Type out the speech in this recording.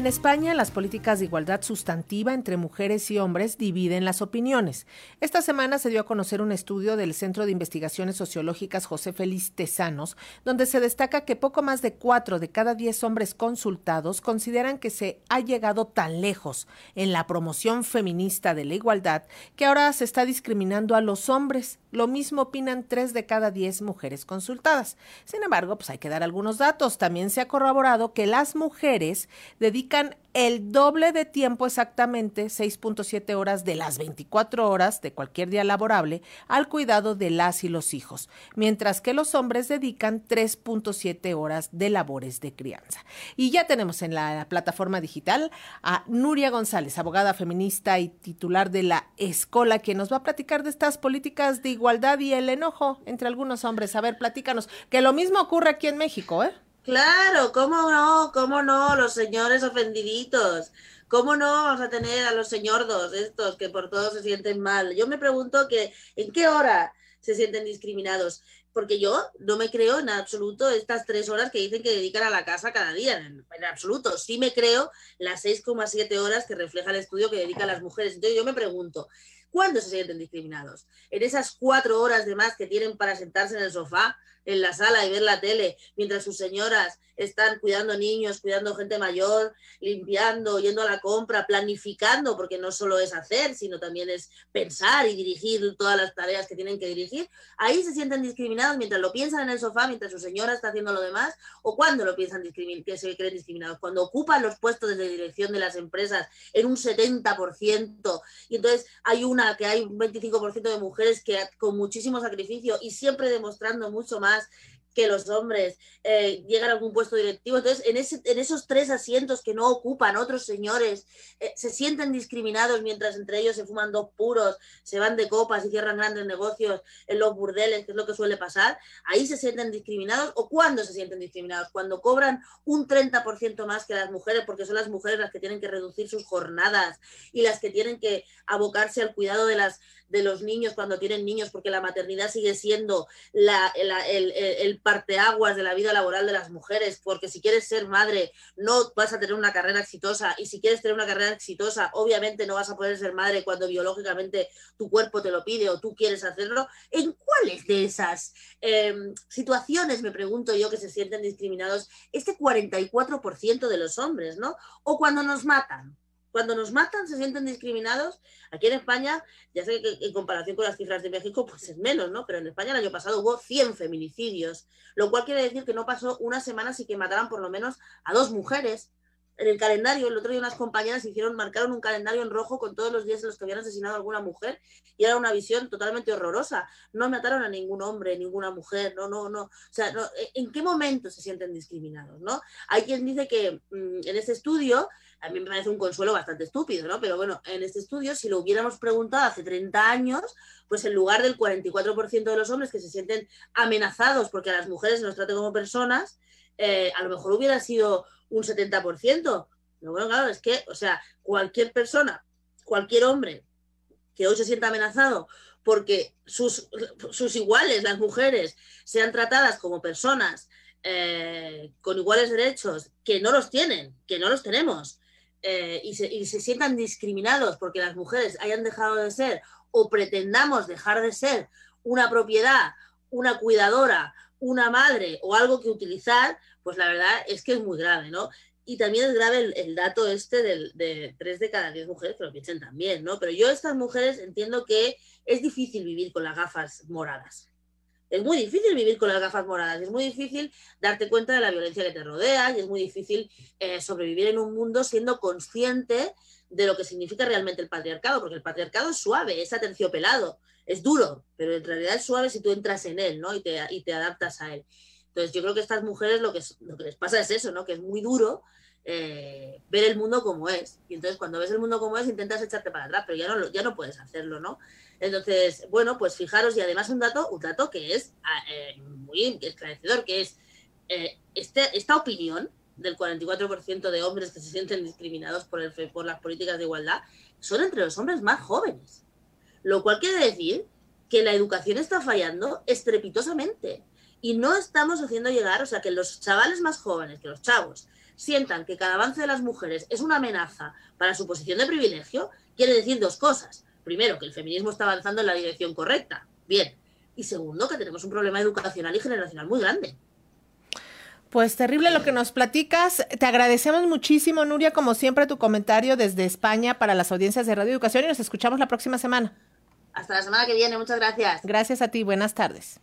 En España, las políticas de igualdad sustantiva entre mujeres y hombres dividen las opiniones. Esta semana se dio a conocer un estudio del Centro de Investigaciones Sociológicas José Félix Tesanos, donde se destaca que poco más de cuatro de cada diez hombres consultados consideran que se ha llegado tan lejos en la promoción feminista de la igualdad que ahora se está discriminando a los hombres. Lo mismo opinan tres de cada diez mujeres consultadas. Sin embargo, pues hay que dar algunos datos. También se ha corroborado que las mujeres dedican el doble de tiempo exactamente, 6.7 horas de las 24 horas de cualquier día laborable, al cuidado de las y los hijos, mientras que los hombres dedican 3.7 horas de labores de crianza. Y ya tenemos en la plataforma digital a Nuria González, abogada feminista y titular de la Escola, que nos va a platicar de estas políticas de igualdad y el enojo entre algunos hombres. A ver, platícanos, que lo mismo ocurre aquí en México, ¿eh? Claro, ¿cómo no? ¿Cómo no? Los señores ofendiditos. ¿Cómo no vamos a tener a los señordos estos que por todo se sienten mal? Yo me pregunto que en qué hora se sienten discriminados, porque yo no me creo en absoluto estas tres horas que dicen que dedican a la casa cada día, en, en absoluto. Sí me creo las 6,7 horas que refleja el estudio que dedican las mujeres. Entonces yo me pregunto, ¿cuándo se sienten discriminados? ¿En esas cuatro horas de más que tienen para sentarse en el sofá? en la sala y ver la tele, mientras sus señoras están cuidando niños, cuidando gente mayor, limpiando, yendo a la compra, planificando, porque no solo es hacer, sino también es pensar y dirigir todas las tareas que tienen que dirigir, ahí se sienten discriminados mientras lo piensan en el sofá, mientras su señora está haciendo lo demás, o cuando lo piensan que se creen discriminados, cuando ocupan los puestos de dirección de las empresas en un 70%, y entonces hay una que hay un 25% de mujeres que con muchísimo sacrificio y siempre demostrando mucho más que los hombres eh, llegan a algún puesto directivo. Entonces, en, ese, en esos tres asientos que no ocupan otros señores, eh, se sienten discriminados mientras entre ellos se fuman dos puros, se van de copas y cierran grandes negocios en los burdeles, que es lo que suele pasar. Ahí se sienten discriminados. ¿O cuándo se sienten discriminados? Cuando cobran un 30% más que las mujeres, porque son las mujeres las que tienen que reducir sus jornadas y las que tienen que abocarse al cuidado de las de los niños cuando tienen niños, porque la maternidad sigue siendo la, el, el, el, parteaguas de la vida laboral de las mujeres, porque si quieres ser madre no vas a tener una carrera exitosa y si quieres tener una carrera exitosa, obviamente no vas a poder ser madre cuando biológicamente tu cuerpo te lo pide o tú quieres hacerlo. ¿En cuáles de esas eh, situaciones, me pregunto yo, que se sienten discriminados este 44% de los hombres, ¿no? O cuando nos matan cuando nos matan se sienten discriminados. Aquí en España, ya sé que en comparación con las cifras de México, pues es menos, ¿no? Pero en España el año pasado hubo 100 feminicidios, lo cual quiere decir que no pasó una semana sin que mataran por lo menos a dos mujeres. En el calendario, el otro día unas compañeras hicieron, marcaron un calendario en rojo con todos los días en los que habían asesinado a alguna mujer y era una visión totalmente horrorosa. No mataron a ningún hombre, ninguna mujer, no, no, no. O sea, ¿en qué momento se sienten discriminados, no? Hay quien dice que mm, en este estudio a mí me parece un consuelo bastante estúpido, ¿no? Pero bueno, en este estudio, si lo hubiéramos preguntado hace 30 años, pues en lugar del 44% de los hombres que se sienten amenazados porque a las mujeres se nos trate como personas, eh, a lo mejor hubiera sido un 70%. Pero bueno, claro, es que, o sea, cualquier persona, cualquier hombre que hoy se sienta amenazado porque sus, sus iguales, las mujeres, sean tratadas como personas eh, con iguales derechos, que no los tienen, que no los tenemos, eh, y, se, sientan discriminados porque las mujeres hayan dejado de ser o pretendamos dejar de ser una propiedad, una cuidadora, una madre o algo que utilizar, pues la verdad es que es muy grave, ¿no? Y también es grave el, dato este de, de tres de cada diez mujeres que lo piensen también, ¿no? Pero yo estas mujeres entiendo que es difícil vivir con las gafas moradas. Es muy difícil vivir con las gafas moradas, es muy difícil darte cuenta de la violencia que te rodea y es muy difícil eh, sobrevivir en un mundo siendo consciente de lo que significa realmente el patriarcado, porque el patriarcado es suave, es aterciopelado, es duro, pero en realidad es suave si tú entras en él ¿no? y, te, y te adaptas a él. Entonces yo creo que a estas mujeres lo que, lo que les pasa es eso, ¿no? que es muy duro eh, ver el mundo como es. Y entonces cuando ves el mundo como es intentas echarte para atrás, pero ya no, ya no puedes hacerlo, ¿no? Entonces, bueno, pues fijaros, y además un dato, un dato que es ah, eh, muy esclarecedor, que es eh, este, esta opinión del 44% de hombres que se sienten discriminados por, el, por las políticas de igualdad son entre los hombres más jóvenes. Lo cual quiere decir que la educación está fallando estrepitosamente y no estamos haciendo llegar, o sea, que los chavales más jóvenes, que los chavos, sientan que cada avance de las mujeres es una amenaza para su posición de privilegio, quiere decir dos cosas. Primero, que el feminismo está avanzando en la dirección correcta. Bien. Y segundo, que tenemos un problema educacional y generacional muy grande. Pues terrible lo que nos platicas. Te agradecemos muchísimo, Nuria, como siempre, tu comentario desde España para las audiencias de Radio Educación y nos escuchamos la próxima semana. Hasta la semana que viene, muchas gracias. Gracias a ti, buenas tardes.